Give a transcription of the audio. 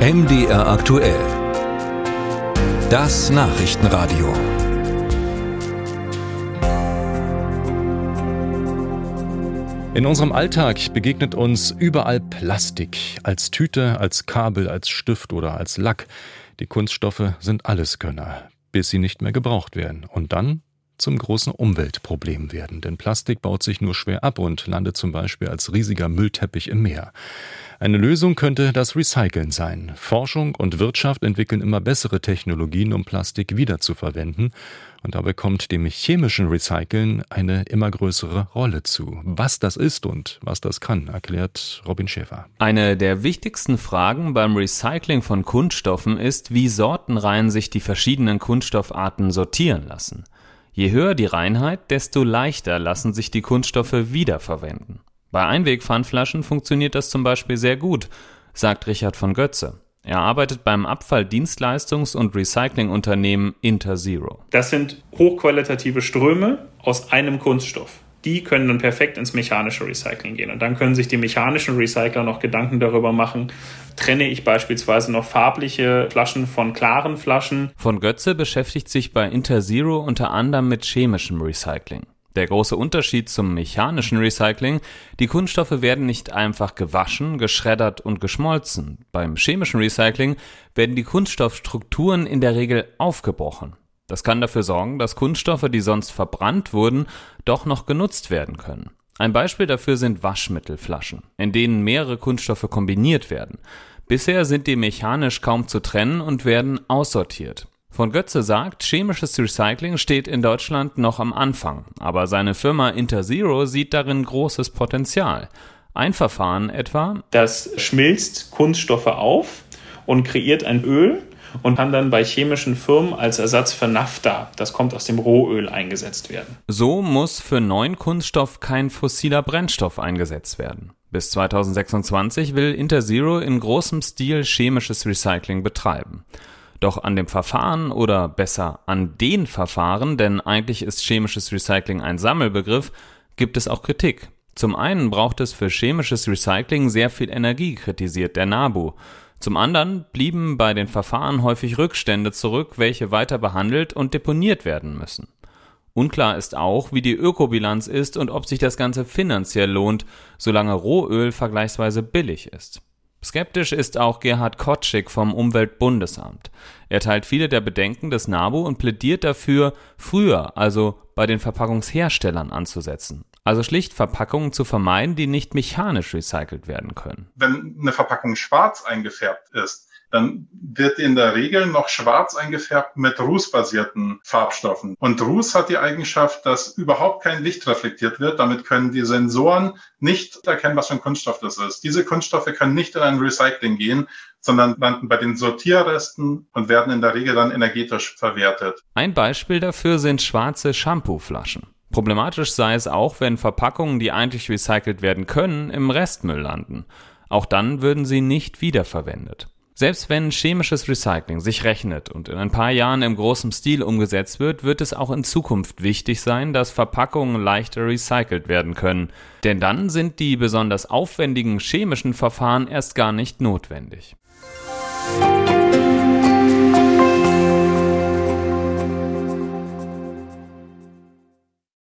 MDR aktuell. Das Nachrichtenradio. In unserem Alltag begegnet uns überall Plastik, als Tüte, als Kabel, als Stift oder als Lack. Die Kunststoffe sind Alleskönner, bis sie nicht mehr gebraucht werden. Und dann zum großen Umweltproblem werden. Denn Plastik baut sich nur schwer ab und landet zum Beispiel als riesiger Müllteppich im Meer. Eine Lösung könnte das Recyceln sein. Forschung und Wirtschaft entwickeln immer bessere Technologien, um Plastik wiederzuverwenden. Und dabei kommt dem chemischen Recyceln eine immer größere Rolle zu. Was das ist und was das kann, erklärt Robin Schäfer. Eine der wichtigsten Fragen beim Recycling von Kunststoffen ist, wie sortenrein sich die verschiedenen Kunststoffarten sortieren lassen. Je höher die Reinheit, desto leichter lassen sich die Kunststoffe wiederverwenden. Bei Einwegpfandflaschen funktioniert das zum Beispiel sehr gut, sagt Richard von Götze. Er arbeitet beim Abfalldienstleistungs- und Recyclingunternehmen Interzero. Das sind hochqualitative Ströme aus einem Kunststoff die können dann perfekt ins mechanische Recycling gehen. Und dann können sich die mechanischen Recycler noch Gedanken darüber machen, trenne ich beispielsweise noch farbliche Flaschen von klaren Flaschen. Von Götze beschäftigt sich bei Interzero unter anderem mit chemischem Recycling. Der große Unterschied zum mechanischen Recycling, die Kunststoffe werden nicht einfach gewaschen, geschreddert und geschmolzen. Beim chemischen Recycling werden die Kunststoffstrukturen in der Regel aufgebrochen. Das kann dafür sorgen, dass Kunststoffe, die sonst verbrannt wurden, doch noch genutzt werden können. Ein Beispiel dafür sind Waschmittelflaschen, in denen mehrere Kunststoffe kombiniert werden. Bisher sind die mechanisch kaum zu trennen und werden aussortiert. Von Götze sagt, chemisches Recycling steht in Deutschland noch am Anfang, aber seine Firma Interzero sieht darin großes Potenzial. Ein Verfahren etwa, das schmilzt Kunststoffe auf und kreiert ein Öl, und kann dann bei chemischen Firmen als Ersatz für Nafta, das kommt aus dem Rohöl, eingesetzt werden. So muss für neuen Kunststoff kein fossiler Brennstoff eingesetzt werden. Bis 2026 will Interzero in großem Stil chemisches Recycling betreiben. Doch an dem Verfahren oder besser an den Verfahren, denn eigentlich ist chemisches Recycling ein Sammelbegriff, gibt es auch Kritik. Zum einen braucht es für chemisches Recycling sehr viel Energie, kritisiert der NABU. Zum anderen blieben bei den Verfahren häufig Rückstände zurück, welche weiter behandelt und deponiert werden müssen. Unklar ist auch, wie die Ökobilanz ist und ob sich das Ganze finanziell lohnt, solange Rohöl vergleichsweise billig ist. Skeptisch ist auch Gerhard Kotschik vom Umweltbundesamt. Er teilt viele der Bedenken des NABU und plädiert dafür, früher, also bei den Verpackungsherstellern anzusetzen. Also schlicht Verpackungen zu vermeiden, die nicht mechanisch recycelt werden können. Wenn eine Verpackung schwarz eingefärbt ist, dann wird in der Regel noch schwarz eingefärbt mit rußbasierten Farbstoffen. Und Ruß hat die Eigenschaft, dass überhaupt kein Licht reflektiert wird. Damit können die Sensoren nicht erkennen, was für ein Kunststoff das ist. Diese Kunststoffe können nicht in ein Recycling gehen, sondern landen bei den Sortierresten und werden in der Regel dann energetisch verwertet. Ein Beispiel dafür sind schwarze Shampooflaschen. Problematisch sei es auch, wenn Verpackungen, die eigentlich recycelt werden können, im Restmüll landen. Auch dann würden sie nicht wiederverwendet. Selbst wenn chemisches Recycling sich rechnet und in ein paar Jahren im großen Stil umgesetzt wird, wird es auch in Zukunft wichtig sein, dass Verpackungen leichter recycelt werden können. Denn dann sind die besonders aufwendigen chemischen Verfahren erst gar nicht notwendig. Podcast.